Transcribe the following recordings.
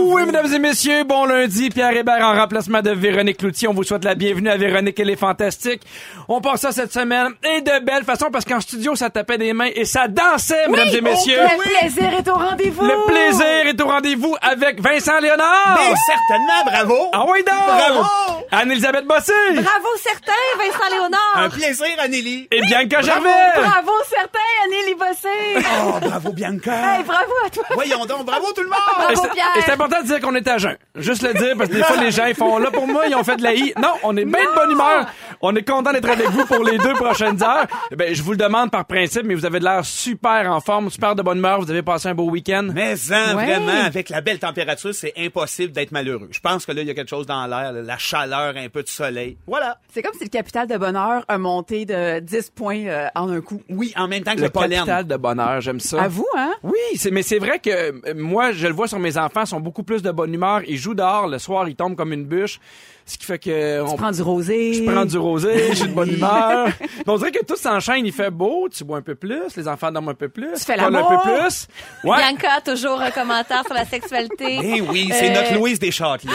Oui, mesdames et messieurs, bon lundi. Pierre Hébert en remplacement de Véronique Cloutier. On vous souhaite la bienvenue à Véronique Elle est fantastique. On passe ça cette semaine et de belle façon parce qu'en studio, ça tapait des mains et ça dansait, mesdames et messieurs. Le plaisir est au rendez-vous. Le plaisir est au rendez-vous avec Vincent Léonard. Ben, certainement, bravo! Ah oui, donc! Bravo! Anne-Elisabeth Bossé. Bravo certains, Vincent Léonard. Un plaisir, Anneli! Et Bianca Gervais. Bravo certains, Anneli Bossé. Oh, bravo, Bianca! Hey, bravo à toi. Voyons donc, bravo tout le Et monde! Bravo, c'est- Pierre. Important de dire qu'on est à jeun. Juste le dire, parce que des fois, les gens, ils font là pour moi, ils ont fait de la i. Non, on est bien de bonne humeur. On est content d'être avec vous pour les deux prochaines heures. Eh Ben, je vous le demande par principe, mais vous avez de l'air super en forme, super de bonne humeur. Vous avez passé un beau week-end. Mais hein, Ouais. vraiment, avec la belle température, c'est impossible d'être malheureux. Je pense que là, il y a quelque chose dans l'air, la chaleur, un peu de soleil. Voilà. C'est comme si le capital de bonheur a monté de 10 points euh, en un coup. Oui, en même temps que Le le, pollen. capital de bonheur, j'aime ça. À vous, hein? Oui, c'est, mais c'est vrai que euh, moi, je le vois sur mes enfants, ils sont beaucoup plus de bonne humeur. Ils jouent dehors, le soir, ils tombent comme une bûche. Ce qui fait que... on- Tu prends du rosé. Je prends du rosé, j'ai de bonne humeur. Mais on dirait que tout s'enchaîne, il fait beau, tu bois un peu plus, les enfants dorment un peu plus. Tu fais colles un peu plus. Ouais. Bianca, toujours un commentaire sur la sexualité. Eh oui, c'est Euh, notre Louise Deschâtelet.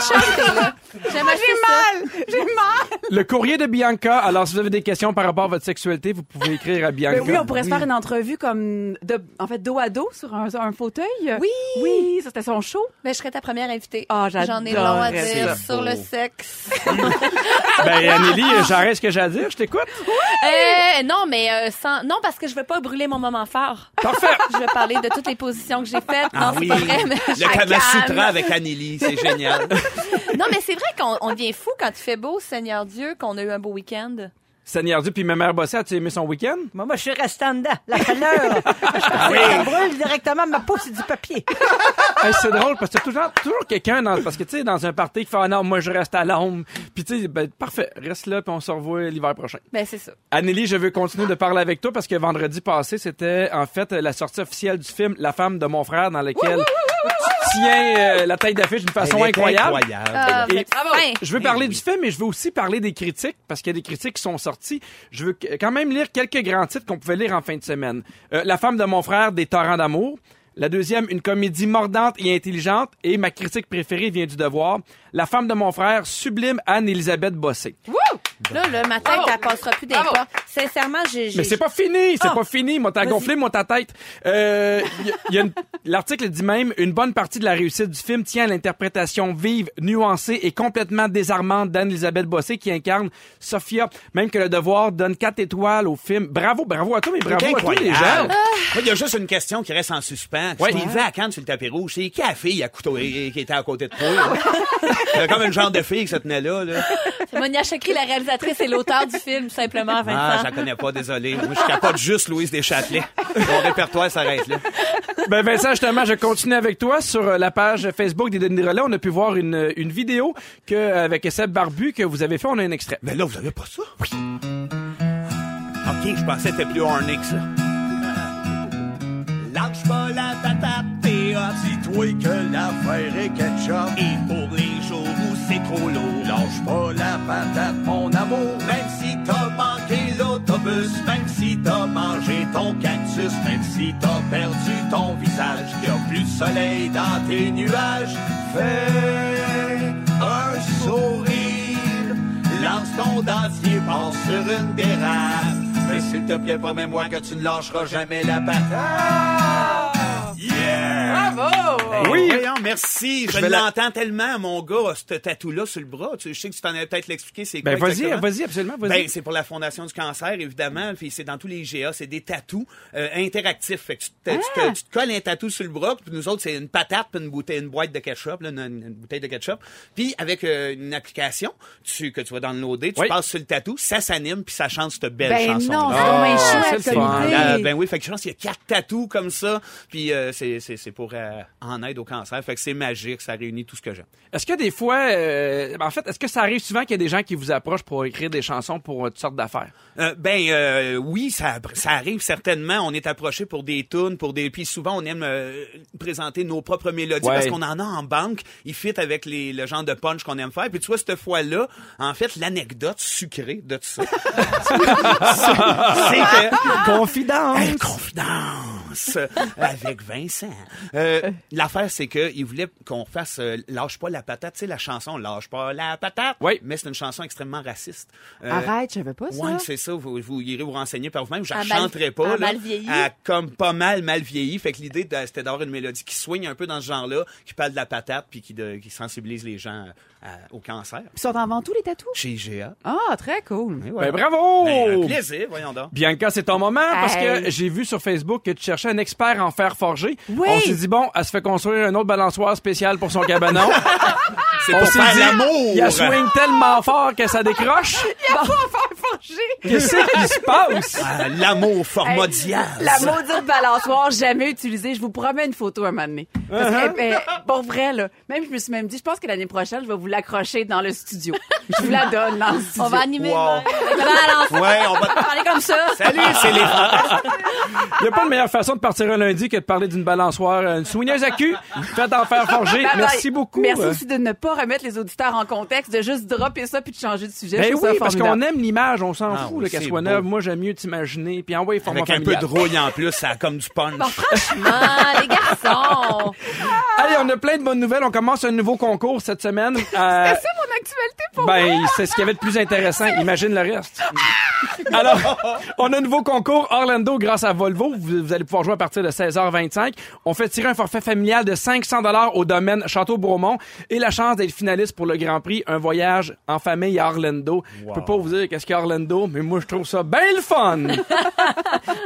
Chantez, là. J'aime Ah, j'ai mal! J'ai mal! Le courrier de Bianca. Alors, si vous avez des questions par rapport à votre sexualité, vous pouvez écrire à Bianca. Ben oui, on pourrait se faire une entrevue comme, de, en fait, dos à dos sur un, fauteuil. Oui. Oui, ça c'était son show. Ben, je serais ta première invitée. Ah, J'en ai long à dire sur le beau. sexe. Ben, Anneli, j'arrête ce que j'ai à dire, je t'écoute. Euh, non, mais euh, sans... non, parce que je veux pas brûler mon moment fort. Parfait. Je vais parler de toutes les positions que j'ai faites. Ah non, oui, c'est pas vrai, mais je le Kama. Sutra avec Anneli, c'est génial. Non, mais c'est vrai qu'on on devient fou quand il fait beau, Seigneur Dieu, qu'on a eu un beau week-end. Seigneur Dieu, puis ma mère Bossé, as-tu aimé son week-end? Moi, moi, je suis resté en dedans. La chaleur. Ça brûle directement ma peau, c'est du papier. Hey, c'est drôle parce que t'as toujours, toujours quelqu'un dans, parce que tu sais, dans un party qui fait, ah non, moi, je reste à l'ombre. Puis tu sais, ben, parfait, reste là, puis on se revoit l'hiver prochain. Ben, c'est ça. Anneli, je veux continuer de parler avec toi parce que vendredi passé, c'était en fait la sortie officielle du film La femme de mon frère dans lequel tu tiens euh, la tête d'affiche d'une façon incroyable. incroyable. Vous Et-. Je veux parler du film, mais je veux aussi parler des critiques, parce qu'il y a des critiques qui sont sorties. Je veux que- quand même lire quelques grands titres qu'on pouvait lire en fin de semaine. Euh, la femme de mon frère, Des torrents d'amour. La deuxième, une comédie mordante et intelligente. Et ma critique préférée vient du devoir. La femme de mon frère, sublime Anne-Élisabeth Bossé. Là, le matin, Bravo. elle passera plus des Bravo. pas. Sincèrement, j'ai. Mais c'est pas fini, c'est Ah. pas fini. Moi, t'as gonflé, moi, ta tête. Euh, y a- y a une- L'article dit même, une bonne partie de la réussite du film tient à l'interprétation vive, nuancée et complètement désarmante d'Anne-Elisabeth Bossé qui incarne Sophia. Même que le devoir donne quatre étoiles au film. Bravo, bravo à toi, mais bravo à tous les gens. Moi, il y a juste une question qui reste en suspens. Tu Ouais. levé à Cannes sur le tapis rouge. C'est qui la fille à couteau qui était à côté de toi? là? Il y a comme une genre de fille qui se tenait là. là. C'est Monia Chakri, la réalisatrice et l'auteur du film, simplement, Vincent. Ah, je la connais pas, désolé. Moi, je capote juste Louise Deschâtelet. Mon répertoire s'arrête là. Ben Vincent, justement, je continue avec toi sur euh, la page Facebook des Denis Relais. On a pu voir une, une vidéo que avec Seb Barbu que vous avez fait. On a un extrait. Mais là, vous avez pas ça? Oui. OK, je pensais que c'était plus horny que ça. Lâche pas la patate, Dis-toi que l'affaire est ketchup. Et pour les jours où c'est trop lourd. Lâche pas la patate, mon amour. Même si t'as manqué l'autobus, Même si t'as mangé ton cactus, même si t'as perdu ton visage, qu'il y a plus de soleil dans tes nuages, fais un sourire. Lance ton dentier, passe sur une dérape. Mais s'il te plaît, promets-moi que tu ne lâcheras jamais la patate. Yeah! Bravo! Oui. Voyons, merci. Je, la- l'entends tellement, mon gars, ce tatou-là sur le bras. Tu, je sais que tu t'en avais peut-être l'expliquer, c'est quoi Ben vas-y, vas-y, absolument, vas-y. Ben, c'est pour la Fondation du cancer, évidemment. Puis c'est dans tous les IGA. C'est des tatous euh, interactifs. Fait que tu te, tu, te, tu te colles un tatou sur le bras. Puis nous autres, c'est une patate puis une bouteille, une boîte de ketchup, là, une, une bouteille de ketchup. Puis avec euh, une application tu, que tu vas downloader, tu Oui. passes sur le tatou, ça s'anime puis ça chante cette belle Ben chanson. non, c'est Ah, c'est chouette comme idée. Euh, ben oui, fait que je pense qu'il y a quatre tatous comme ça, puis euh, c'est c'est c'est pour euh, en aide au cancer. Fait que c'est magique, ça réunit tout ce que j'aime. Est-ce que des fois, euh, en fait, est-ce que ça arrive souvent qu'il y a des gens qui vous approchent pour écrire des chansons pour euh, toutes sortes d'affaires? Euh, ben euh, oui, ça, ça arrive certainement. On est approché pour des tunes, pour des. Puis souvent on aime euh, présenter nos propres mélodies Ouais. parce qu'on en a en banque. Ils fit avec les, le genre de punch qu'on aime faire. Puis tu vois cette fois-là, en fait, l'anecdote sucrée de tout ça, c'est que Confidence! Hey, confidence avec Vincent. Euh, L'affaire, c'est qu'il voulait qu'on fasse euh, Lâche pas la patate. Tu sais, la chanson Lâche pas la patate. Oui. Mais c'est une chanson extrêmement raciste. Euh, Arrête, je savais pas ça. Ouais, c'est ça. Vous, vous irez vous renseigner par vous-même. Je ne mal- chanterai pas. à là. mal vieilli. À comme pas mal mal vieilli. Fait que l'idée, c'était d'avoir une mélodie qui soigne un peu dans ce genre-là, qui parle de la patate, puis qui, de- qui sensibilise les gens à- au cancer. Ils sont en vente tous les tatous? Chez IGA. Ah, très cool. Ben, voilà. bravo! Ben, un plaisir, voyons donc. Bianca, c'est ton moment parce Hey. que j'ai vu sur Facebook que tu cherchais un expert en fer forgé. Oui. On s'est dit, bon, elle se fait construire un autre balançoire spécial pour son cabanon. C'est On pour s'est faire dit, l'amour. il a swing tellement fort que ça décroche. Pas faire forger. Qu'est-ce qui se passe? Ah, L'amour Diaz. La maudite balançoire jamais utilisée. Je vous promets une photo un moment donné. Parce Uh-huh. que, eh, pour vrai, là, même je me suis même dit, je pense que l'année prochaine, je vais vous l'accrocher dans le studio. Je vous la donne dans le studio. On va animer. Wow. ouais, avec la balance. Ouais, on va. Parler comme ça. Salut, c'est les Il n'y a pas de meilleure façon de partir un lundi que de parler d'une balançoire, une soigneuse à cul, faite en fer forgé. Ben, Merci ben, beaucoup. Merci Euh, aussi de ne pas remettre les auditeurs en contexte, de juste dropper ça puis de changer de sujet. Ben ça oui, parce qu'on aime l'image, on s'en Ah fout oui, qu'elle soit neuve. Moi, j'aime mieux t'imaginer. Puis envoyer format Avec un peu de rouille en plus, ça a comme du punch. Bon, franchement, les garçons. Allez, on a plein de bonnes nouvelles. On commence un nouveau concours cette semaine. Euh, Pour ben, c'est ce qu'il y avait de plus intéressant. Imagine le reste. Alors, on a un nouveau concours Orlando grâce à Volvo. Vous, vous allez pouvoir jouer à partir de 16h25. On fait tirer un forfait familial de 500 dollars au domaine Château-Bromont et la chance d'être finaliste pour le Grand Prix, un voyage en famille à Orlando. Je peux pas vous dire qu'est-ce qu'il y a à Orlando, mais moi, je trouve ça bien le fun.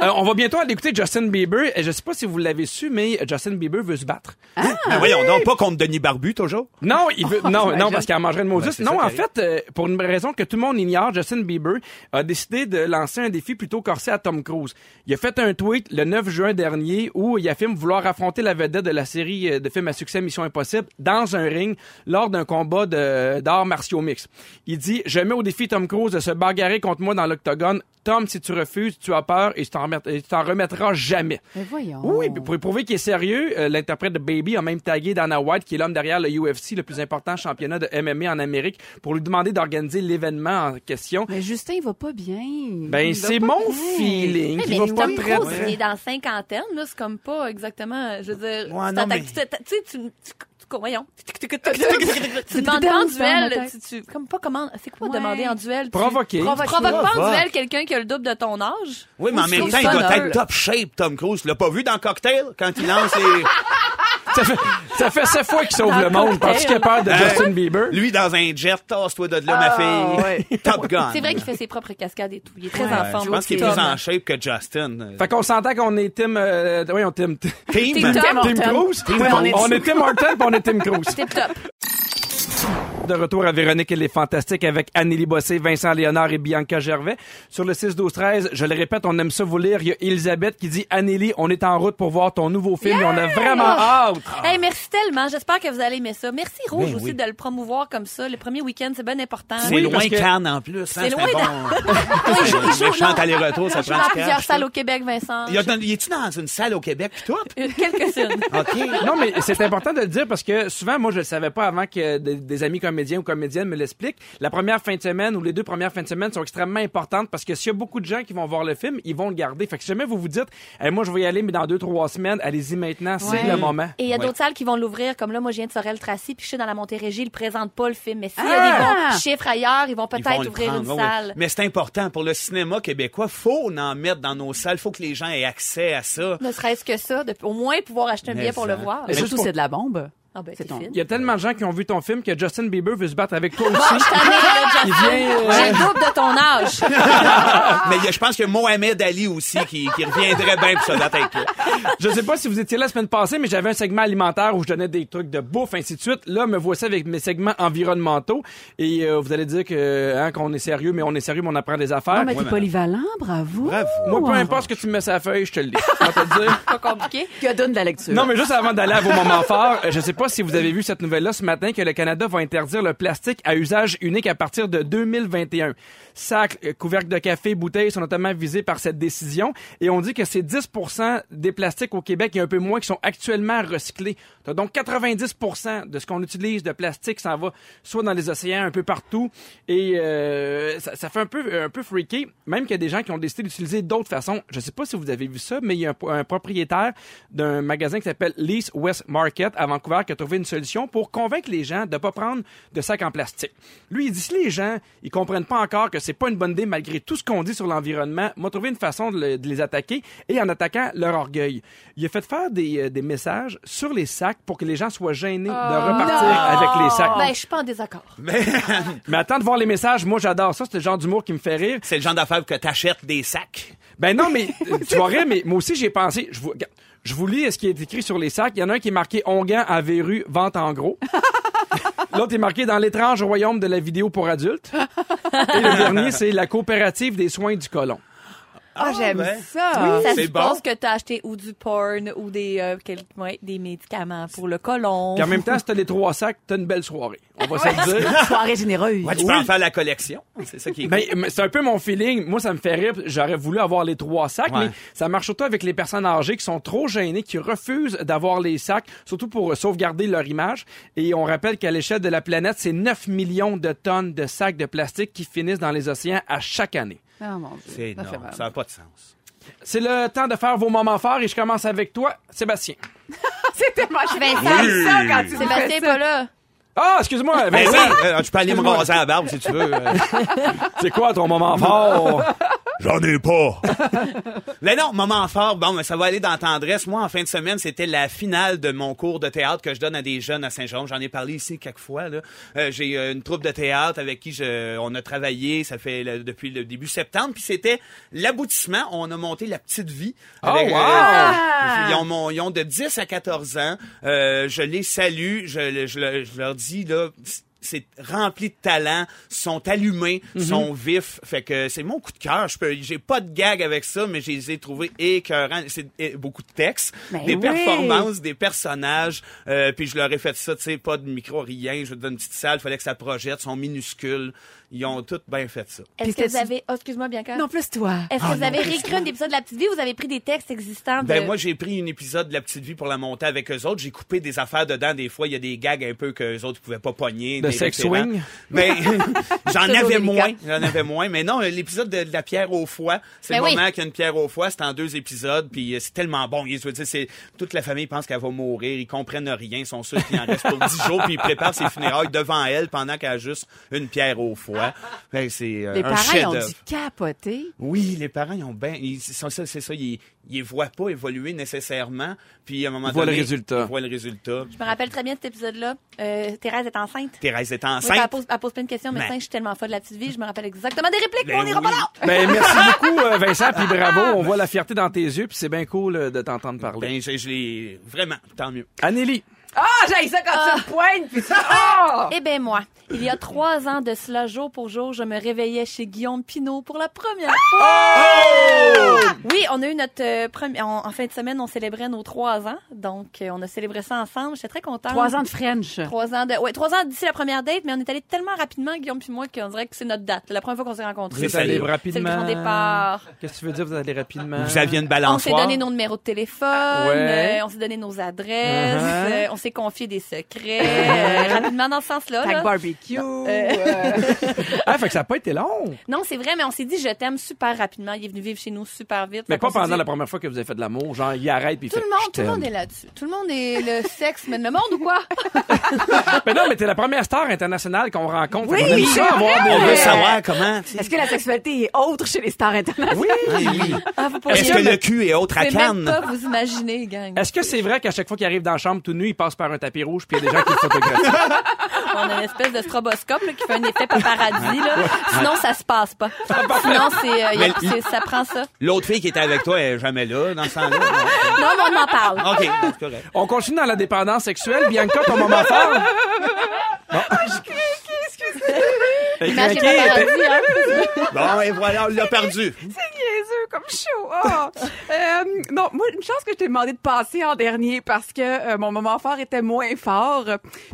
Euh, on va bientôt aller écouter Justin Bieber. Et je sais pas si vous l'avez su, mais Justin Bieber veut se battre. Mais voyons donc, pas contre Denis Barbu, toujours? Non, il veut, non, non, parce qu'il en mangerait de Moses. Non, en fait, euh, pour une raison que tout le monde ignore, Justin Bieber a décidé de lancer un défi plutôt corsé à Tom Cruise. Il a fait un tweet le 9 juin dernier où il affirme vouloir affronter la vedette de la série euh, de films à succès Mission Impossible dans un ring lors d'un combat de- d'arts martiaux mix. Il dit, je mets au défi Tom Cruise de se bagarrer contre moi dans l'octogone. Tom, si tu refuses, tu as peur et tu t'en remettras jamais. Mais voyons. Oui, puis pour prouver qu'il est sérieux, euh, l'interprète de Baby a même tagué Dana White, qui est l'homme derrière le UFC, le plus important championnat de MMA en Amérique, pour lui demander d'organiser l'événement en question. Mais Justin, il va pas bien. Ben, Il c'est mon bien. feeling. Mais, qui mais va pas Tom très, Cruise, très- il est dans la cinquantaine, là, c'est comme pas exactement, je veux dire, Ouais, tu non, mais- tu sais, tu, tu, tu- voyons. Tu demandes pas en duel, tu, tu, comme pas comment, c'est quoi Ouais. demander en duel? Tu Provoquer. provoques pas en Provoque. duel quelqu'un qui a le double de ton âge? Oui, mais en même temps, il doit être top shape, Tom Cruise. Tu l'as pas vu dans Cocktail, quand il lance les... Ça fait, ça fait sept fois qu'il sauve Dans le monde. Parce qu'il a peur de Hein? Justin Bieber? Lui, dans un jet, tasse-toi de là, ma Ah, fille. Top Gun. C'est vrai qu'il fait ses propres cascades et tout. Il est très Ouais, en Ouais, forme. Je pense qu'il est plus en shape que Justin. Fait qu'on s'entend qu'on est Tim, euh, oui, on Tim, Team. Tim. Cruise. Ouais, on est- on est Tim Horton on est Tim Cruise. Tip top. De retour à Véronique et les Fantastiques avec Anneli Bossé, Vincent Léonard et Bianca Gervais. Sur le 6-12-13, je le répète, on aime ça vous lire. Il y a Elisabeth qui dit Anneli, on est en route pour voir ton nouveau film et on a vraiment hâte. Hey, merci tellement. J'espère que vous allez aimer ça. Merci Rouge Ben aussi oui. de le promouvoir comme ça. Le premier week-end, c'est bien important. C'est Oui, loin que- Cannes en plus. hein, C'est loin bon. il joue- il aller-retour, ça prend plusieurs salles au Québec, Vincent. Il y a dans- une salle au Québec pis tout? Euh, Quelques-unes. OK. Non, mais c'est important de le dire parce que souvent, moi, je le savais pas avant que des, des amis comédiens ou comédiennes me l'expliquent. La première fin de semaine ou les deux premières fins de semaine sont extrêmement importantes parce que s'il y a beaucoup de gens qui vont voir le film, ils vont le garder. Fait que si jamais vous vous dites, Eh, moi, je vais y aller, mais dans deux, trois semaines, allez-y maintenant, c'est Ouais. le moment. Et il y a Ouais. d'autres salles qui vont l'ouvrir, comme là, moi, je viens de Sorel-Tracy, puis je suis dans la Montérégie, ils présentent pas le film. Mais s'il y a Ah! des bons chiffres ailleurs, ils vont peut-être ouvrir prendre, une salle. Mais c'est important pour le cinéma québécois. Faut en mettre dans nos salles. Faut que les gens aient accès à ça. Ne serait-ce que ça, de, au moins pouvoir acheter un Mais billet pour le voir. Mais juste surtout, pour- c'est de la bombe. Ah ben, C'est ton-. Il y a tellement de gens qui ont vu ton film que Justin Bieber veut se battre avec toi Bon, aussi. je Il Justin. vient, euh, J'ai le double de ton âge. Mais je pense qu'il y a Mohamed Ali aussi qui, qui reviendrait bien pour se battre avec toi. Je sais pas si vous étiez là la semaine passée, mais j'avais un segment alimentaire où je donnais des trucs de bouffe, ainsi de suite. Là, me voici avec mes segments environnementaux. Et euh, vous allez dire que hein, qu'on est sérieux, mais on est sérieux, mais on apprend des affaires. Non, mais t'es polyvalent, bravo. Bravo. Moi, peu importe ce que tu me mets sur la feuille, je te le dis. Je vais te le dire. Pas compliqué. Que donne de la lecture. Non, mais juste avant d'aller à vos moments forts, euh, je sais pas si vous avez vu cette nouvelle-là ce matin que le Canada va interdire le plastique à usage unique à partir de 2021. Sacs, couvercles de café, bouteilles sont notamment visés par cette décision et on dit que c'est 10 des plastiques au Québec et un peu moins qui sont actuellement recyclés. Donc 90% de ce qu'on utilise de plastique s'en va soit dans les océans un peu partout et euh, ça, fait un peu un peu freaky même qu'il y a des gens qui ont décidé d'utiliser d'autres façons. Je sais pas si vous avez vu ça mais il y a un, un propriétaire d'un magasin qui s'appelle Lease West Market à Vancouver qui a trouvé une solution pour convaincre les gens de pas prendre de sacs en plastique. Lui, il dit si les gens ils comprennent pas encore que c'est pas une bonne idée malgré tout ce qu'on dit sur l'environnement, m'a trouvé une façon de, le- de les attaquer et en attaquant leur orgueil. Il a fait faire des, euh, des messages sur les sacs pour que les gens soient gênés de repartir avec les sacs. Ben, je suis pas en désaccord. Mais attends de voir les messages, moi j'adore ça, c'est le genre d'humour qui me fait rire. C'est le genre d'affaire que t'achètes des sacs. Ben non, mais tu vois mais moi aussi j'ai pensé. Je vous, regarde, je vous lis ce qui est écrit sur les sacs. Il y en a un qui est marqué Onguent à verrue, vente en gros. L'autre est marqué dans l'étrange royaume de la vidéo pour adultes. Et le dernier, c'est la coopérative des soins du colon. Ah, j'aime ben. ça. Ça c'est bon. que t'as acheté ou du porn ou des, euh, quel- ouais, des médicaments pour le colon. Puis en même temps, si t'as les trois sacs, t'as une belle soirée. On va se le dire. Soirée généreuse. Ouais, tu peux en faire la collection. C'est ça qui est Ben, cool. mais c'est un peu mon feeling. Moi, ça me fait rire. J'aurais voulu avoir les trois sacs, Ouais. mais ça marche surtout avec les personnes âgées qui sont trop gênées, qui refusent d'avoir les sacs, surtout pour euh, sauvegarder leur image. Et on rappelle qu'à l'échelle de la planète, c'est 9 millions de tonnes de sacs de plastique qui finissent dans les océans à chaque année. Oh, mon Dieu. C'est énorme. Ça n'a pas de sens. C'est le temps de faire vos moments forts et je commence avec toi, Sébastien. C'est tellement je Vincent. ça quand tu Sébastien pas là. Ah, excuse-moi, Ben Vincent. oui, euh, tu peux aller me raser à la barbe si tu veux. euh. C'est quoi ton moment fort? J'en ai pas. Mais non, moment fort, bon, mais ça va aller dans tendresse. Moi, en fin de semaine, c'était la finale de mon cours de théâtre que je donne à des jeunes à Saint-Jean. J'en ai parlé ici quelques fois. Là. Euh, j'ai euh, une troupe de théâtre avec qui je, on a travaillé, ça fait le- depuis le début septembre. Puis c'était l'aboutissement. On a monté la petite vie. Oh, wow! euh, ils, ont, mon- ils ont de 10 à 14 ans. Euh, je les salue. Je, je je leur dis, là, c'est rempli de talent, sont allumés, sont vifs. Fait que c'est mon coup de cœur. Je peux, j'ai pas de gag avec ça, mais je les ai trouvés écœurants. C'est eh, beaucoup de textes, Ben des oui. performances, des personnages. Euh, puis je leur ai fait ça, tu sais, pas de micro, rien. Je donne une petite salle, fallait que ça projette, sont minuscules. Ils ont tous bien fait ça. Est-ce que vous avez, oh, excuse-moi, Bianca. Non, plus toi. Est-ce que vous avez réécrit un épisode de La Petite Vie ou vous avez pris des textes existants de... Ben moi j'ai pris un épisode de la petite vie pour la monter avec eux autres. J'ai coupé des affaires dedans. Des fois il y a des gags un peu que les autres pouvaient pas pogner. De sex swing? Mais j'en avais moins. J'en avais moins. Mais non, l'épisode de, de la pierre au foie, c'est Ben le oui. moment qu'il y a une pierre au foie. C'est en deux épisodes. Puis euh, c'est tellement bon. Je veux dire, c'est toute la famille pense qu'elle va mourir. Ils comprennent rien. Ils sont sûrs qu'il en reste pour dix jours. Puis ils préparent ses funérailles devant elle pendant qu'elle a juste une pierre au foie. Que c'est euh, Les un parents ils ont dû capoter. Oui, les parents, ils ont bien. Ils sont ça, c'est ça. Ils, ils les voient pas évoluer nécessairement. Puis à un moment donné, le résultat. Ils voient le résultat. Je me rappelle très bien de cet épisode-là. Euh, Thérèse est enceinte. Thérèse est Oui, elle, enceinte. pose, elle pose plein de questions, mais Ben. je suis tellement folle de la petite vie, je me rappelle exactement des répliques, mais Ben on n'ira oui. pas là. Ben, merci beaucoup, euh, Vincent, puis bravo. On voit la fierté dans tes yeux, puis c'est bien cool euh, de t'entendre parler. Ben, je, je l'ai vraiment, tant mieux. Anélie. Ah, j'ai ça quand tu me pointes. Puis ça. Ah! Eh ben moi, il y a trois ans de cela, jour pour jour, je me réveillais chez Guillaume Pinault pour la première fois. Oui, on a eu notre euh, premier... En, en fin de semaine, on célébrait nos trois ans. Donc, euh, on a célébré ça ensemble. J'étais très contente. Trois ans de French. Trois ans de... Ouais, trois ans d'ici la première date, mais on est allé tellement rapidement, Guillaume puis moi, qu'on dirait que c'est notre date. La première fois qu'on s'est rencontrés. Vous êtes allés c'est C'est le rapidement. grand départ. Qu'est-ce que tu veux dire, vous allez rapidement? Vous aviez une On s'est donné nos numéros de téléphone, Ouais. euh, on s'est donné nos adresses, Uh-huh. euh, on s'est confié des secrets, euh, rapidement dans ce sens-là. Là. que barbecue. euh, Ah, fait que ça n'a pas été long. Non, c'est vrai, mais on s'est dit je t'aime super rapidement. Il est venu vivre chez nous super vite. Mais pas pendant dit- la première fois que vous avez fait de l'amour. Genre, il arrête puis il Tout fait le monde, Je tout le monde est là-dessus. Tout le monde est le sexe, mais le monde ou quoi? Mais non, mais t'es la première star internationale qu'on rencontre. Oui, aime c'est ça avoir vrai. des- On veut savoir comment. Est-ce que la sexualité est autre chez les stars internationales? Oui. Ah, vous pourriez Est-ce que le cul est autre à Cannes? pas vous imaginer, gang. Est-ce que c'est vrai qu'à chaque fois qu'il arrive dans la chambre tout nu, il passe par un tapis rouge puis il y a des gens qui le photographient? On a une espèce de stroboscope là, qui fait un effet paparazzi. Là. Sinon, ça se passe pas. Sinon, c'est, euh, y a- Mais- c'est- ça prend ça. L'autre fille qui était avec toi, elle est jamais là dans ce temps-là. non? Mais on en parle. OK, c'est correct. On continue dans la dépendance sexuelle. Bianca, ton moment fort? Bon. Elle est Imagine craquée, elle était- paparazzi, hein. Bon, et voilà, on l'a perdu. C'est comme chaud. Oh. Euh, non, moi, une chance que je t'ai demandé de passer en dernier parce que euh, mon moment fort était moins fort.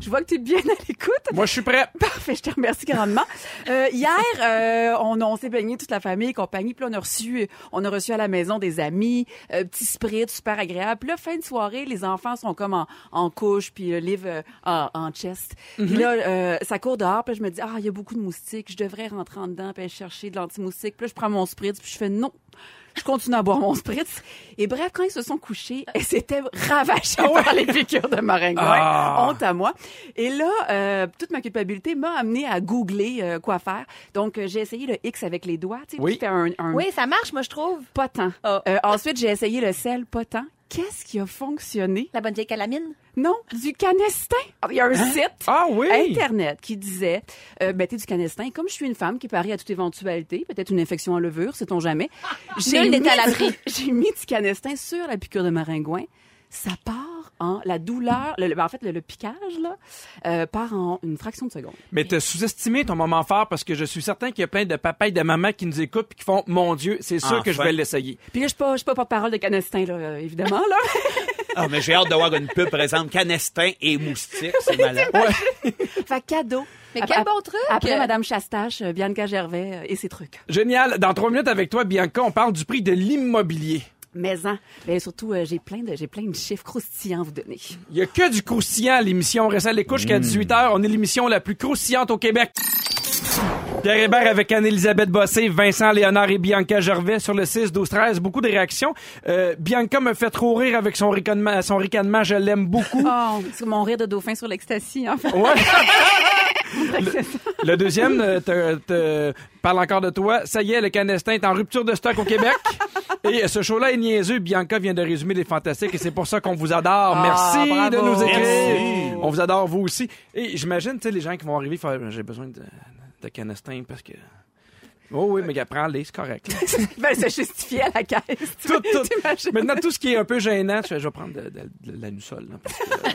Je vois que tu es bien à l'écoute. Moi, je suis prêt. Parfait, je te remercie grandement. Euh, hier, euh, on, on s'est baigné toute la famille et compagnie. Puis là, on a reçu, on a reçu à la maison des amis, euh, petit sprit super agréable. Puis là, fin de soirée, les enfants sont comme en, en couche, puis le livre euh, en, en chest. Puis là, euh, ça court dehors. Puis là, je me dis, ah, il y a beaucoup de moustiques. Je devrais rentrer en dedans puis aller chercher de l'anti-moustique. Puis là, je prends mon spritz, puis je fais non. Je continue à boire mon spritz. Et bref, quand ils se sont couchés, elles s'étaient ravachées par les piqûres de maringouin. Ah. Honte à moi. Et là, euh, toute ma culpabilité m'a amené à googler euh, quoi faire. Donc, euh, j'ai essayé le X avec les doigts. Tu sais, Oui. un, un Oui, ça marche, moi, je trouve. pas tant. Ah. Euh, ensuite, j'ai essayé le sel pas tant. Qu'est-ce qui a fonctionné? La bonne vieille calamine? Non, du canestin. Il y a un site. Ah oui? Internet qui disait euh, mettez du canestin. Comme je suis une femme qui parie à toute éventualité, peut-être une infection en levure, sait-on jamais. N'est mis-. J'ai mis du canestin sur la piqûre de maringouin. Ça part en la douleur, le- le- en fait le, le piquage là, euh, part en une fraction de seconde. Mais t'as sous-estimé ton moment fort parce que je suis certain qu'il y a plein de papas et de mamans qui nous écoutent et qui font Mon Dieu, c'est sûr que je vais l'essayer. Puis là, je suis pas, pas porte-parole de canestin là, euh, évidemment là. Ah, mais j'ai hâte de voir une pub, par exemple, canestin et moustique. C'est malade. fait cadeau. Mais Après- quel bon truc! Après Madame Chastache, euh, Bianca Gervais et ses trucs. Génial. Dans trois minutes avec toi, Bianca, on parle du prix de l'immobilier. Mais en, ben, surtout, euh, j'ai plein de, j'ai plein de chiffres croustillants à vous donner. Il y a que du croustillant à l'émission. On reste à l'écoute jusqu'à 18h. On est l'émission la plus croustillante au Québec. Pierre Hébert avec Anne-Elisabeth Bossé, Vincent Léonard et Bianca Gervais sur le 6, 12, 13. Beaucoup de réactions. Euh, Bianca me fait trop rire avec son ricanement. Son ricanement, je l'aime beaucoup. Oh, c'est mon rire de dauphin sur l'ecstasy, en fait. Ouais. le, le deuxième euh, te, te parle encore de toi. Ça y est, le canestin est en rupture de stock au Québec. Et euh, ce show-là est niaiseux. Bianca vient de résumer les fantastiques et c'est pour ça qu'on vous adore. Ah, Merci bravo. de nous écrire. Merci. On vous adore, vous aussi. Et j'imagine, tu sais, les gens qui vont arriver, faire, j'ai besoin de, de canestin parce que... Oh oui, mais prends-les, c'est correct. Ben, c'est justifié à la caisse. tout, tout. Maintenant, tout ce qui est un peu gênant, je, vais prendre de, de- de la nussole. Là, parce que, euh,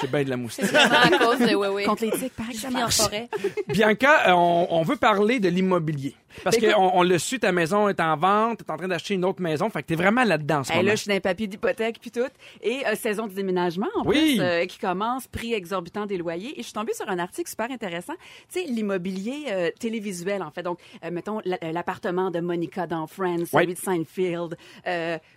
j'ai bien de la moustique. C'est vraiment à cause de oui, oui. Contre l'éthique, pareil, Je ça vis en forêt. Bianca, euh, on, on veut parler de l'immobilier. Parce Ben, qu'on on l'a su, ta maison est en vente, t'es en train d'acheter une autre maison, fait que t'es vraiment là-dedans en ce Hey, moment. là, je suis dans les papiers d'hypothèque puis tout. Et euh, saison de déménagement, en Oui. plus, euh, qui commence, prix exorbitant des loyers. Et je suis tombée sur un article super intéressant. Tu sais, l'immobilier euh, télévisuel, en fait. Donc, mettons, la- l'appartement de Monica dans Friends, celui de Seinfeld.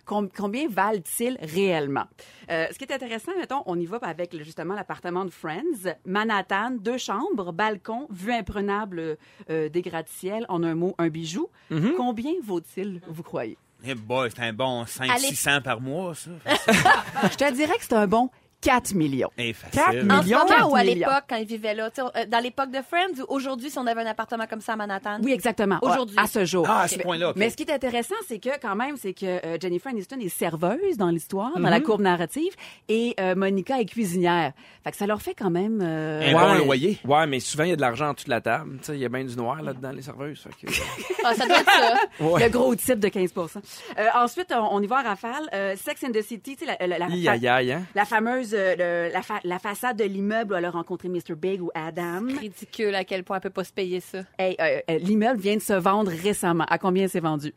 Com- combien valent-ils réellement? Ce qui est intéressant, mettons, on y va avec le- justement l'appartement de Friends. Manhattan, deux chambres, balcon, vue imprenable des gratte-ciel. En un mot, un bijou. Mm-hmm. Combien vaut-il, vous croyez? Eh boy, c'est un bon Allez. 500-600 par mois, ça. Je te dirais que c'est un bon 4 millions. Quatre facile. millions. En ce moment ou à l'époque, quand ils vivaient là? Tu sais, euh, Dans l'époque de Friends ou aujourd'hui, si on avait un appartement comme ça à Manhattan? Oui, exactement. Aujourd'hui. À ce jour. Ah, à ce point-là. Mais ce qui est intéressant, c'est que quand même, c'est que euh, Jennifer Aniston est serveuse dans l'histoire, dans Mhm. la courbe narrative, et euh, Monica est cuisinière. Fait que ça leur fait quand même. euh, Un bon loyer. Ouais, mais souvent, il y a de l'argent en dessous de la table. Tu sais, Il y a bien du noir là-dedans, les serveuses. Fait que, Ah, ça doit être ça. ouais. Le gros type de 15% Euh, Ensuite, on, on y va à rafale. Euh, Sex and the City, tu sais, la, la, la, Aïe, aïe, aïe, hein? la fameuse euh, le- la, fa- la façade de l'immeuble où elle a rencontré Mr. Big ou Adam. Ridicule à quel point elle peut pas se payer ça. Hey, euh, euh, l'immeuble vient de se vendre récemment. À combien c'est vendu?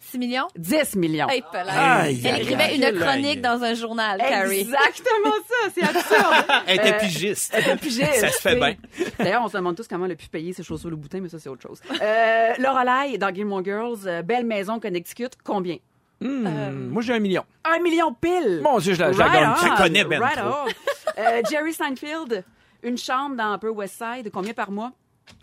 6 millions? 10 millions. Hey, pelin. Aïe, Elle aïe, écrivait aïe, une aïe. chronique dans un journal, Carrie. Exactement ça, c'est absurde. Elle était pigiste. Elle était pigiste, Ça se fait bien. D'ailleurs, on se demande tous comment elle a pu payer ses chaussures le boutin, mais ça, c'est autre chose. Euh, Lorelai, dans Gilmore Girls, euh, belle maison Connecticut, combien? Euh, Moi, j'ai un million. Un million pile! Mon Dieu, je la, je la Right gagne. on, Je la connais ben right trop. on. Euh, Jerry Seinfeld, Une chambre dans Upper West Side, combien par mois?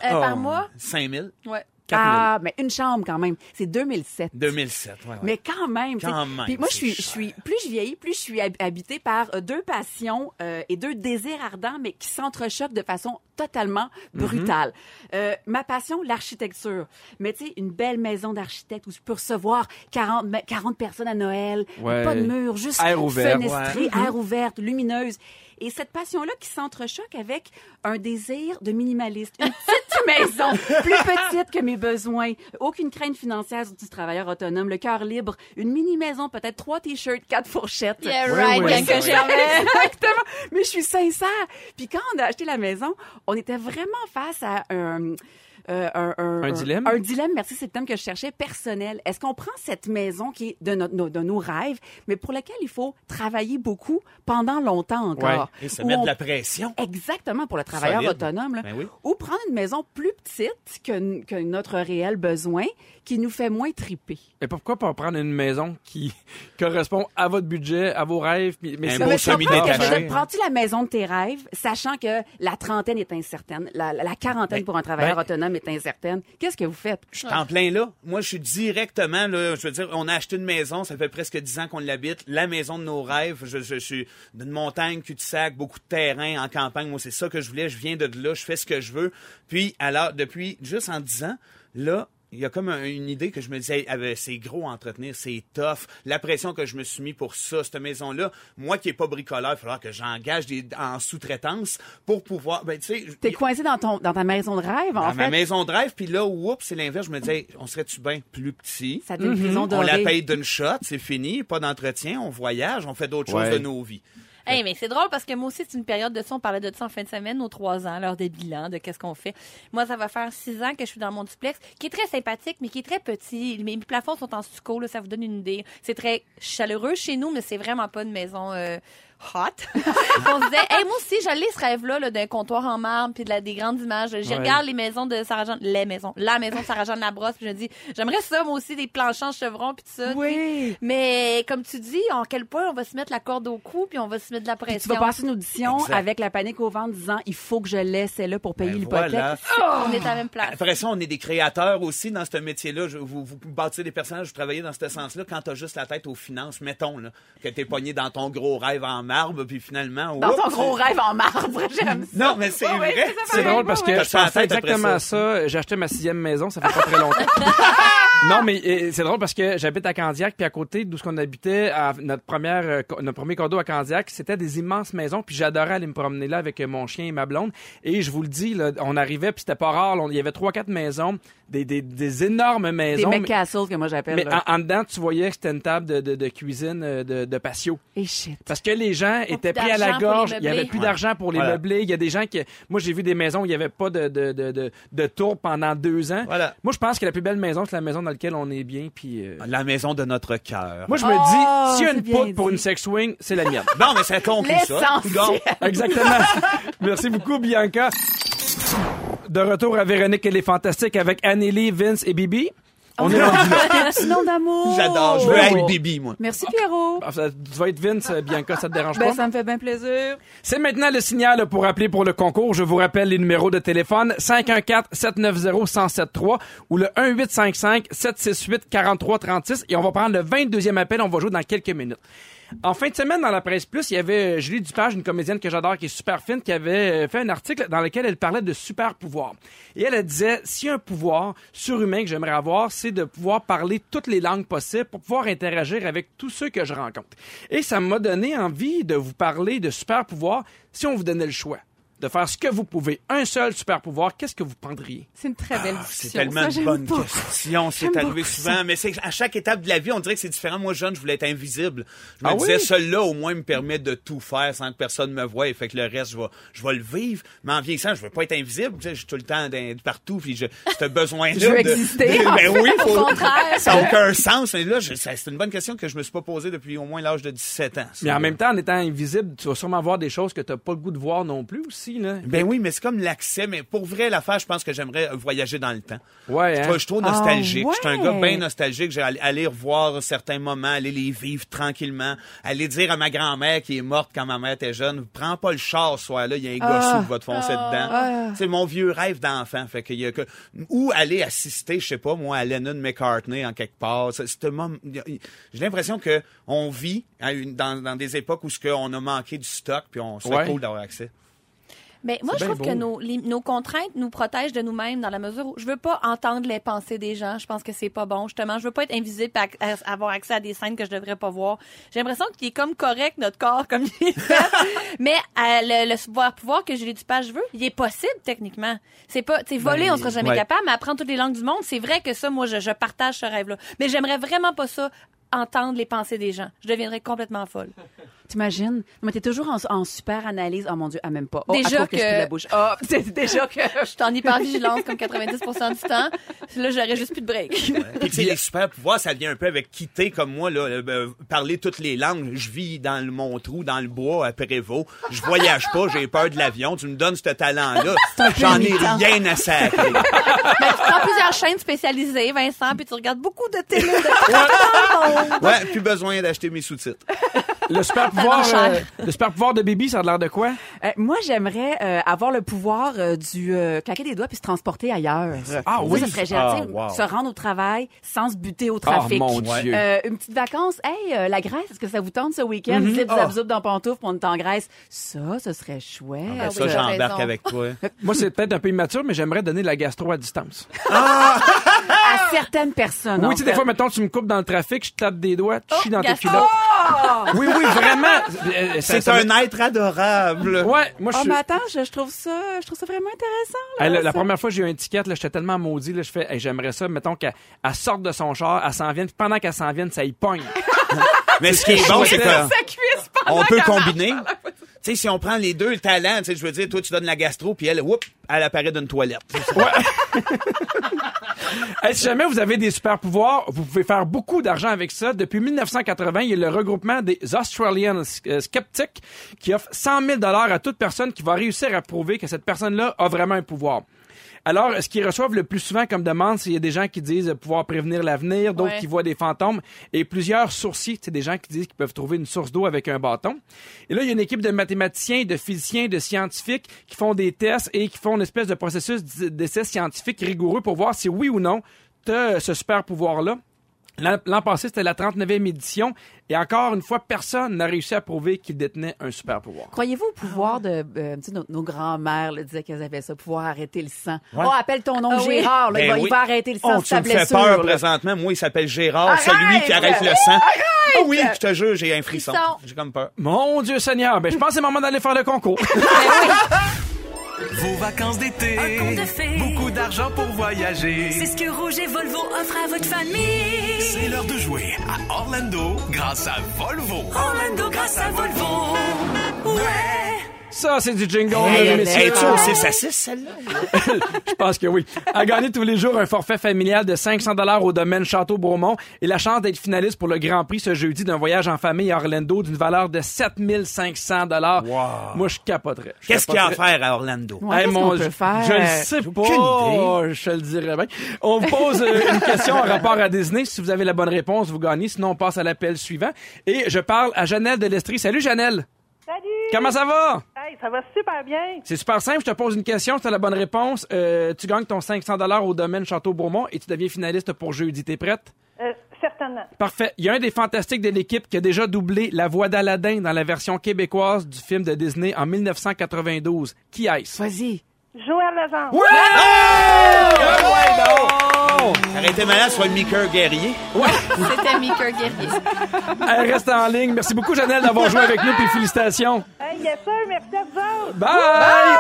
Euh, Oh, Par mois? 5 000. Ouais. 4 000. Ah, mais une chambre quand même. C'est 2007. 2007, ouais, ouais. Mais quand même. Quand même, Puis moi, je suis, je suis, plus je vieillis, plus je suis hab- habitée par euh, deux passions euh, et deux désirs ardents, mais qui s'entrechoquent de façon totalement Mhm. brutale. Euh, ma passion, l'architecture. Mais tu sais, une belle maison d'architecte où je peux recevoir 40, me- 40 personnes à Noël, Ouais. pas de murs, juste Air ouvert. fenestré, air ouverte, lumineuse. Et cette passion-là qui s'entrechoque avec un désir de minimaliste. Une petite maison, plus petite que mes besoins. Aucune crainte financière du travailleur autonome. Le cœur libre. Une mini-maison, peut-être trois t-shirts, quatre fourchettes. Yeah, Oui, right, oui, bien c'est que j'avais. Exactement. Mais je suis sincère. Puis quand on a acheté la maison, on était vraiment face à un... euh, un, Un dilemme? Un dilemme, merci, c'est le thème que je cherchais, personnel. Est-ce qu'on prend cette maison qui est de, notre- nos, de nos rêves, mais pour laquelle il faut travailler beaucoup pendant longtemps encore? Et se Où mettre on- de la pression. Exactement, pour le travailleur Solide. autonome. Là. Ben oui. Ou prendre une maison plus petite que, que notre réel besoin, qui nous fait moins triper. Et pourquoi pas prendre une maison qui correspond à votre budget, à vos rêves? Mais Un c'est- semi-détaché. que je veux dire, Prends-tu la maison de tes rêves, sachant que la trentaine est incertaine, la quarantaine Ben, pour un travailleur ben- autonome est incertaine? Qu'est-ce que vous faites? Je suis en plein là. Moi, je suis directement là. Je veux dire, on a acheté une maison, ça fait presque dix ans qu'on l'habite. La maison de nos rêves. Je, je, suis d'une montagne, cul-de-sac, beaucoup de terrain en campagne. Moi, c'est ça que je voulais. Je viens de là, je fais ce que je veux. Puis, alors, depuis juste en dix ans, là. Il y a comme un- une idée que je me disais, ah ben, c'est gros à entretenir, c'est tough. La pression que je me suis mis pour ça, cette maison-là, moi qui est pas bricoleur, il va falloir que j'engage des, en sous-traitance pour pouvoir, ben, tu sais, T'es coincé dans, ton, dans ta maison de rêve, en dans ma fait. maison de rêve, puis là, oups, c'est l'inverse. Je me disais, on serait-tu bien plus petit? Ça une prison On la paye d'une shot, c'est fini, pas d'entretien, on voyage, on fait d'autres Ouais. choses de nos vies. Hey, mais c'est drôle parce que moi aussi, c'est une période de ça. On parlait de ça en fin de semaine, nos trois ans, l'heure des bilans, de qu'est-ce qu'on fait. Moi, ça va faire six ans que je suis dans mon duplex, qui est très sympathique, mais qui est très petit. Mes plafonds sont en stucco, là, ça vous donne une idée. C'est très chaleureux chez nous, mais c'est vraiment pas une maison euh, hot. on se disait, hey, moi aussi, j'allais ce rêve-là là, d'un comptoir en marbre puis de la, des grandes images. J'y Ouais. regarde les maisons de Sarah-Jeanne, les maisons, la maison de Sarah-Jeanne Labrosse, puis je me dis, j'aimerais ça, moi aussi, des planchers en chevron puis tout ça. Oui. Mais comme tu dis, en quel point on va se mettre la corde au cou puis on va se mettre de la Puis pression. tu vas passer une audition Exact. avec la panique au ventre disant il faut que je laisse là pour payer Ben l'hypothèque. voilà. On est à la même place. Après ça, on est des créateurs aussi dans ce métier-là. Je- Vous, vous bâtissez des personnages, vous travaillez dans ce sens-là. Quand t'as juste la tête aux finances, mettons, là, que t'es pogné dans ton gros rêve en marbre, puis finalement... Dans ton gros rêve en marbre, j'aime ça. Non, mais c'est vrai. c'est ça, C'est drôle parce que je pensais exactement ça. ça. J'ai acheté ma sixième maison, ça fait pas très longtemps. non, mais euh, c'est drôle parce que j'habite à Candiac, puis à côté d'où ce qu'on habitait, à notre première, euh, notre premier condo à Candiac, c'était des immenses maisons, puis j'adorais aller me promener là avec euh, mon chien et ma blonde. Et je vous le dis, là, on arrivait, puis c'était pas rare, il y avait trois, quatre maisons, des, des, des énormes Des maisons. mais- McCastles que moi j'appelle. mais en, en dedans, tu voyais que c'était une table de, de, de cuisine de, de patio. Et shit. Parce que les gens étaient pris à la gorge, il y avait plus d'argent pour les Voilà. meublés. Il y a des gens qui, moi j'ai vu des maisons où il n'y avait pas de de de de, de tour pendant deux ans. Voilà. Moi je pense que la plus belle maison c'est la maison dans laquelle on est bien. Puis euh, La maison de notre cœur. moi je me Oh, dis, s'il y a une bien poudre pour une sex swing, c'est la mienne. Bon, mais ça conclut ça. Exactement. Merci beaucoup Bianca. De retour à Véronique et les Fantastiques avec Anneli, Vince et Bibi. On est rendu là. D'amour. J'adore. Je veux Oh. être Bibi, moi. Merci Pierrot. Ah, ça- Tu vas être Vince, euh, Bianca, ça te dérange Ben, pas? ça me fait bien plaisir. C'est maintenant le signal pour appeler pour le concours. Je vous rappelle les numéros de téléphone 514-790-1073 ou le 1855-768-4336 et on va prendre le 22e appel. On va jouer dans quelques minutes. En fin de semaine, dans la presse plus, il y avait euh, Julie Dupage, une comédienne que j'adore, qui est super fine, qui avait euh, fait un article dans lequel elle parlait de super pouvoir. Et elle, elle disait, si un pouvoir surhumain que j'aimerais avoir, c'est de pouvoir parler toutes les langues possibles pour pouvoir interagir avec tous ceux que je rencontre. Et ça m'a donné envie de vous parler de super pouvoir si on vous donnait le choix de faire ce que vous pouvez. Un seul super pouvoir, qu'est-ce que vous prendriez? C'est une très belle Ah, C'est discussion. tellement Ça, une bonne beaucoup. question. C'est arrivé souvent. Mais c'est à chaque étape de la vie, on dirait que c'est différent. Moi, jeune, je voulais être invisible. Je me Ah disais, oui? celui-là, au moins, me permet de tout faire sans que personne me voie. Fait que le reste, je vais, je vais le vivre. Mais en vieillissant, je veux pas être invisible. Je suis tout le temps d'un- partout. Puis je, ce besoin-là. Je veux de- exister, de- en ben oui, faut, Au contraire. ça n'a aucun sens. Mais là, c'est une bonne question que je me suis pas posée depuis au moins l'âge de 17 ans. Mais en même temps, en étant invisible, tu vas sûrement voir des choses que tu n'as pas le goût de voir non plus aussi. Aussi, là. Ben oui, mais c'est comme l'accès. Mais pour vrai, l'affaire, je pense que j'aimerais voyager dans le temps. Ouais, Je hein. suis- je suis trop nostalgique. Ah, Je suis un gars bien nostalgique. J'ai aller revoir certains moments, aller les vivre tranquillement, aller dire à ma grand-mère qui est morte quand ma mère était jeune, prends pas le char ce soir-là, il y a un gars sous qui va te foncer dedans. C'est mon vieux rêve d'enfant. Fait qu'il y a que, ou aller assister, je sais pas, moi, à Lennon McCartney en quelque part. C'est- c'est un moment- J'ai l'impression que on vit à une- dans, dans des époques où ce qu'on a manqué du stock, puis on serait Ouais. cool d'avoir accès. Mais moi, C'est je trouve que nos, les- nos contraintes nous protègent de nous-mêmes dans la mesure où je veux pas entendre les pensées des gens. Je pense que c'est pas bon. Justement, je veux pas être invisible et à- avoir accès à des scènes que je devrais pas voir. J'ai l'impression qu'il est comme correct, notre corps, comme il est fait. Mais euh, le, le pouvoir, que j'ai du pas je veux, il est possible, techniquement. C'est pas, tu voler, Ben, on sera jamais ouais. capable, mais apprendre toutes les langues du monde, c'est vrai que ça, moi, je, je partage ce rêve-là. Mais j'aimerais vraiment pas ça entendre les pensées des gens. Je deviendrais complètement folle. T'imagines? Non, Mais t'es toujours en, en super analyse. Oh mon Dieu, ah, même pas. Oh, Déjà que, je pue la bouche. Oh, c'est déjà que. Je suis en hypervigilance comme 90% du temps. Là, j'aurais juste plus de break. Puis tu sais, les super pouvoirs, ça vient un peu avec quitter comme moi, là, euh, euh, parler toutes les langues. Je vis dans le Montrou, dans le bois, à Prévost. Je voyage pas, j'ai peur de l'avion. Tu me donnes ce talent-là. J'en ai rien à sacrer. Mais tu prends plusieurs chaînes spécialisées, Vincent, puis tu regardes beaucoup de télé de. Ouais, plus besoin d'acheter mes sous-titres. Le super pouvoir, euh, le super pouvoir de Bibi, ça a l'air de quoi? Euh, moi, j'aimerais euh, avoir le pouvoir euh, du euh, claquer des doigts puis se transporter ailleurs. Ah Ça, oui? ça serait génial. Ah, wow. Se rendre au travail sans se buter au trafic. Oh, mon Dieu. Euh, une petite vacance. Hey, euh, la Grèce, est-ce que ça vous tente ce week-end? Mm-hmm. Zip, Ah. zap, zoup dans pantoufle, on est en Grèce. Ça, ce serait chouette. Ah oui, ça, j'embarque avec toi. Moi, c'est peut-être un peu immature, mais j'aimerais donner la gastro à distance. À certaines personnes. oui, tu sais, des fois, mettons, tu me coupes dans le trafic, je te tape des doigts, tu chies dans tes culottes. Oui, oui, vraiment. Euh, C'est un être adorable. Ouais, moi, je Oh, suis... mais attends, je, je trouve ça, je trouve ça vraiment intéressant. là, la, première fois que j'ai eu un ticket, là, j'étais tellement maudit, là, je fais, hey, j'aimerais ça, mettons qu'elle elle sorte de son char, elle s'en vienne, puis pendant qu'elle s'en vienne, ça y pogne. Mais ce qui est bon, c'est que on peut combiner. Tu sais, si on prend les deux, le talent, tu sais, je veux dire, toi, tu donnes la gastro, puis elle, whoop, elle apparaît d'une toilette. Hey, si jamais vous avez des super pouvoirs, vous pouvez faire beaucoup d'argent avec ça. Depuis 1980, il y a le regroupement des Australian euh, Skeptics qui offre 100 000 dollars à toute personne qui va réussir à prouver que cette personne-là a vraiment un pouvoir. Alors, ce qu'ils reçoivent le plus souvent comme demande, c'est il y a des gens qui disent pouvoir prévenir l'avenir, d'autres Ouais. qui voient des fantômes et plusieurs sourciers, c'est des gens qui disent qu'ils peuvent trouver une source d'eau avec un bâton. Et là, il y a une équipe de mathématiciens, de physiciens, de scientifiques qui font des tests et qui font une espèce de processus d- d'essai scientifique rigoureux pour voir si oui ou non tu as ce super pouvoir-là. L'an passé, c'était la 39e édition et encore une fois, personne n'a réussi à prouver qu'il détenait un super pouvoir. Croyez-vous au pouvoir de, euh, tu sais, nos, nos grands-mères disaient qu'elles avaient ça, pouvoir arrêter le sang? Oh, appelle ton nom Ah oui. Gérard, là, il, Ben va, il oui. va arrêter le sang Oh, de tu sa me fais peur là. présentement. Moi, il s'appelle Gérard, Arrête! celui qui arrête le sang. Ah oui, je te jure, j'ai un frisson. Frisson. J'ai comme peur. Mon Dieu Seigneur, ben je pense que c'est le moment d'aller faire le concours. Vos vacances d'été. Beaucoup d'argent pour voyager. C'est ce que Rouge et Volvo offrent à votre famille. C'est l'heure de jouer à Orlando grâce à Volvo. Orlando grâce à Volvo. Ouais. Ça, c'est du jingle, Hey, mesdames et messieurs. Es-tu au 6 à 6, celle-là? Je pense que oui. À gagner tous les jours un forfait familial de 500 dollars au domaine Château-Bromont et la chance d'être finaliste pour le Grand Prix ce jeudi d'un voyage en famille à Orlando d'une valeur de 7500 dollars. Wow. Moi, je capoterais. Qu'est-ce qu'il y a à faire à Orlando? Ouais, Hey, mon- qu'on peut je- faire? Je le sais pas. Je te le dirais bien. On vous pose euh, une question en rapport à Disney. Si vous avez la bonne réponse, vous gagnez. Sinon, on passe à l'appel suivant. Et je parle à Janelle de l'Estrie. Salut, Janelle. Comment ça va? Hey, ça va super bien. C'est super simple. Je te pose une question. Si tu as la bonne réponse, euh, tu gagnes ton 500 au domaine Château-Beaumont et tu deviens finaliste pour jeudi. T'es prête? Euh, certainement. Parfait. Il y a un des fantastiques de l'équipe qui a déjà doublé la voix d'Aladin dans la version québécoise du film de Disney en 1992. Qui est-ce? Vas-y. Joël Legendre. Ça aurait été malade, soit Mickey Guerrier. C'était Mika Guerrier. Elle reste en ligne. Merci beaucoup, Janelle, d'avoir joué avec nous. Puis félicitations. Hey, yes sir, merci à vous autres. Bye!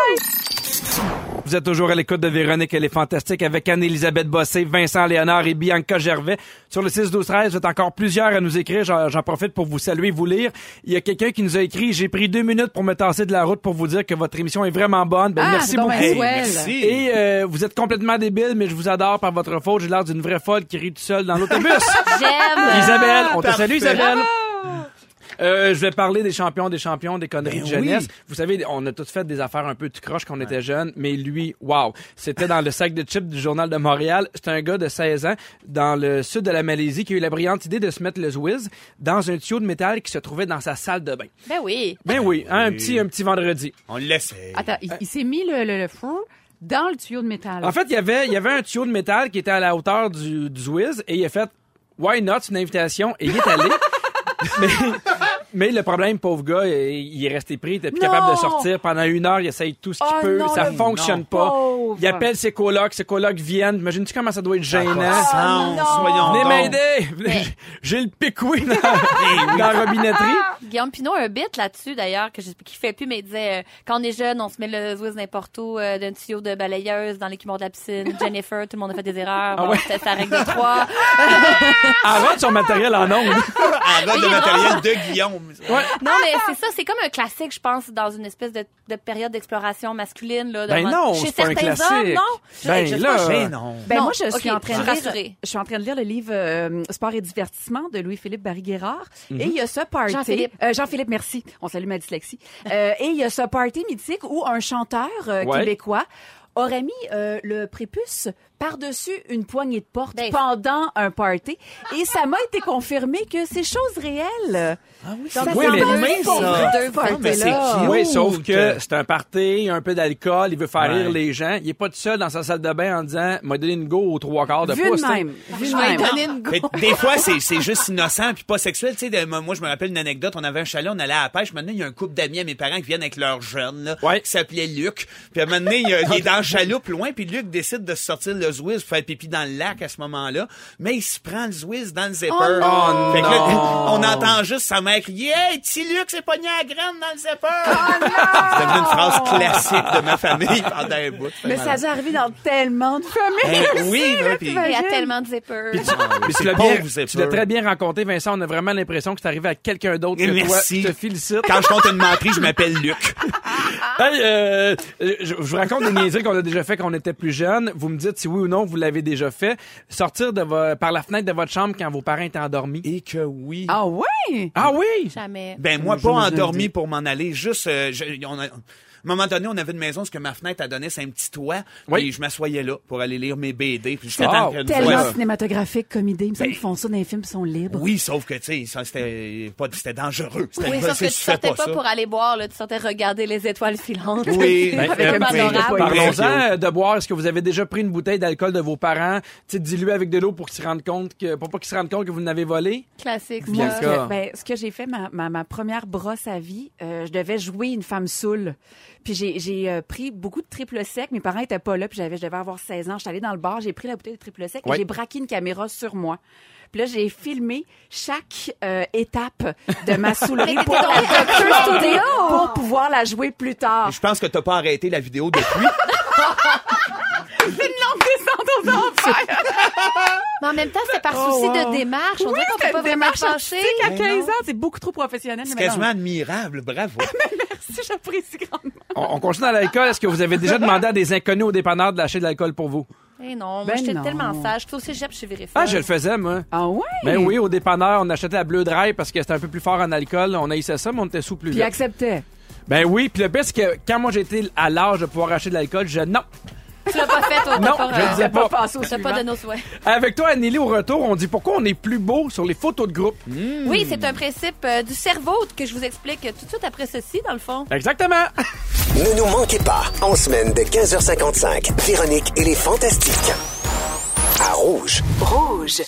Vous êtes toujours à l'écoute de Véronique, elle est fantastique avec Anne-Élisabeth Bossé, Vincent Léonard et Bianca Gervais. Sur le 6-12-13, vous êtes encore plusieurs à nous écrire. J'en profite pour vous saluer, vous lire. Il y a quelqu'un qui nous a écrit, j'ai pris deux minutes pour me tasser de la route pour vous dire que votre émission est vraiment bonne. Ben, Ah, merci beaucoup. Hey, swell. merci. Et euh, vous êtes complètement débile, mais je vous adore par votre faute. J'ai l'air d'une vraie folle qui rit tout seul dans l'autobus. J'aime. Isabelle, on te Parfait. salue Isabelle. Euh, je vais parler des champions, des champions, des conneries Ben de jeunesse. oui. Vous savez, on a tous fait des affaires un peu tout croche quand on était jeunes, mais lui, wow. C'était dans le sac de chips du Journal de Montréal. C'est un gars de 16 ans dans le sud de la Malaisie qui a eu la brillante idée de se mettre le Zwiz dans un tuyau de métal qui se trouvait dans sa salle de bain. Ben oui. Ben oui, hein, un petit un petit vendredi. On le laissait. Attends, il, il s'est mis le, le, le feu dans le tuyau de métal. En fait, il y avait il y avait un tuyau de métal qui était à la hauteur du, du Zwiz et il a fait Why not? Une invitation et il est allé. mais, mais le problème, pauvre gars, il est resté pris, il était plus Non! capable de sortir. Pendant une heure, il essaye tout ce qu'il Oh peut, non, ça fonctionne non. pas. Pauvre. Il appelle ses colocs, ses colocs viennent. Imagine-tu comment ça doit être gênant? Sans, soyons Venez m'aider! J'ai le picoui dans, dans la robinetterie. Guillaume Pinot a un bit là-dessus, d'ailleurs, que je, qui fait plus, mais il disait, euh, quand on est jeune, on se met le Zwiz n'importe où, euh, d'un tuyau de balayeuse dans l'équipement de la piscine. Jennifer, tout le monde a fait des erreurs. Ah Bon, ouais? c'était sa règle de trois. Arrête son matériel en ondes. Arrête le matériel de Guillaume. Non, mais c'est ça, c'est comme un classique, je pense, dans une espèce de, de période d'exploration masculine. Là, Ben devant- non, Chez c'est pas un certains classique. hommes, non? Je- Ben je là, pas, je- Ben non. Ben Non, moi, je suis en train de lire. Je suis en train de lire le livre euh, Sport et divertissement de Louis-Philippe Barry-Guerrard. Mhm. Et il y a ce party. Jean-Philippe. Euh, Jean-Philippe, merci. On salue ma dyslexie. Euh, et il y a ce party mythique où un chanteur euh, Ouais. québécois aurait mis euh, le prépuce par-dessus une poignée de porte Ben, pendant un party. Et ça m'a été confirmé que c'est chose réelle. Ah oui, ça Oui, mais- ça. deux Non, mais c'est parties-là. cute. Oui, sauf que c'est un party, un peu d'alcool, il veut faire Ouais. rire les gens. Il est pas tout seul dans sa salle de bain en disant m'a donné une go aux trois quarts de Vu pouce. de hein. même. Vu une go. Mais des fois, c'est, c'est juste innocent puis pas sexuel. Tu sais, de- moi, je me rappelle une anecdote. On avait un chalet, on allait à la pêche. Maintenant, il y a un couple d'amis à mes parents qui viennent avec leur jeune, là, Ouais. qui s'appelait Luc. Puis à un moment donné, il, est dans le chaloupe loin, puis Luc décide de se sortir le Zwiz pour faire pipi dans le lac à ce moment-là. Mais il se prend le Zwiz dans le zipper. Oh non! Fait que là, non! on entend juste sa mère crier Hey, petit Luc, c'est pogné à la graine dans le zipper! C'est devenu une phrase classique de ma famille pendant un bout. Mais ça a dû arriver dans tellement de familles. Eh oui, là, puis- Il y a tellement de zippers. Puis tu l'as bien, zipper. tu l'as très bien rencontré, Vincent. On a vraiment l'impression que c'est arrivé à quelqu'un d'autre que toi. merci. Je te félicite. Quand je compte une menterie, je m'appelle Luc. Hey, euh, je, je vous raconte des niaiseries qu'on a déjà fait quand on était plus jeune. Vous me dites si oui ou non vous l'avez déjà fait. Sortir de vo- par la fenêtre de votre chambre quand vos parents étaient endormis. Et que oui. Ah oui? Ah oui! Jamais. Ben moi, Je pas me endormi dis. pour m'en aller. Juste, euh, je- on a- un moment donné, on avait une maison ce que ma fenêtre a donné, c'est un petit toit. Oui. Et je m'assoyais là pour aller lire mes BD. Puis train de Tellement cinématographique comme idée. Il me semble Ben, qu'ils font ça dans les films, ils sont libres. Oui, sauf que, tu sais, c'était pas, c'était dangereux. C'était Oui, pas- sauf que tu sortais pas, ça. pour aller boire, là, tu sortais regarder les étoiles filantes. Oui. Ben, Avec euh. Parlons-en de boire. Est-ce que vous avez déjà pris une bouteille d'alcool de vos parents, tu sais, diluée avec de l'eau pour qu'ils se rendent compte que, pour pas qu'ils se rendent compte que vous n'avez volé? Classique. Moi, Bien ce sûr. que, ben, ce que j'ai fait, ma, ma, ma première brosse à vie, euh, je devais jouer une femme saoule. Puis j'ai, euh, pris beaucoup de triple sec. Mes parents étaient pas là, puis j'avais, je devais avoir 16 ans. J'étais allée dans le bar, j'ai pris la bouteille de triple sec Ouais. et j'ai braqué une caméra sur moi. Puis là, j'ai filmé chaque euh, étape de ma saoulerie Mais pour, pour pouvoir la jouer plus tard. Je pense que t'as pas arrêté la vidéo depuis. Descente aux enfers. Mais en même temps, c'est par Oh, souci wow. de démarche. On dirait qu'on peut pas vraiment artistique à Mais 15 non. ans, c'est beaucoup trop professionnel. C'est quasiment admirable. Bravo. Merci, j'apprécie grandement. On, on continue à l'alcool. Est-ce que vous avez déjà demandé à des inconnus au dépanneur de lâcher de l'alcool pour vous? Eh non, moi, Ben j'étais tellement sage. Toi aussi, chez Vérifone. Ah, je le faisais, moi. Ah ouais? Ben oui, au dépanneur, on achetait la Bleu Dry parce que c'était un peu plus fort en alcool. On haïssait ça, mais on était sous plus Puis acceptait. Ben oui, puis le pire, c'est que quand moi j'étais à l'âge de pouvoir acheter de l'alcool, je non. Tu l'as pas fait, toi. Non, pas, je le disais pas. Suivant. pas de nos souhaits. Avec toi, Anneli, au retour, on dit pourquoi on est plus beau sur les photos de groupe. Oui, c'est un principe euh, du cerveau que je vous explique tout de suite après ceci, dans le fond. Exactement. Ne nous manquez pas, en semaine de 15h55, Véronique et les Fantastiques. À Rouge. Rouge.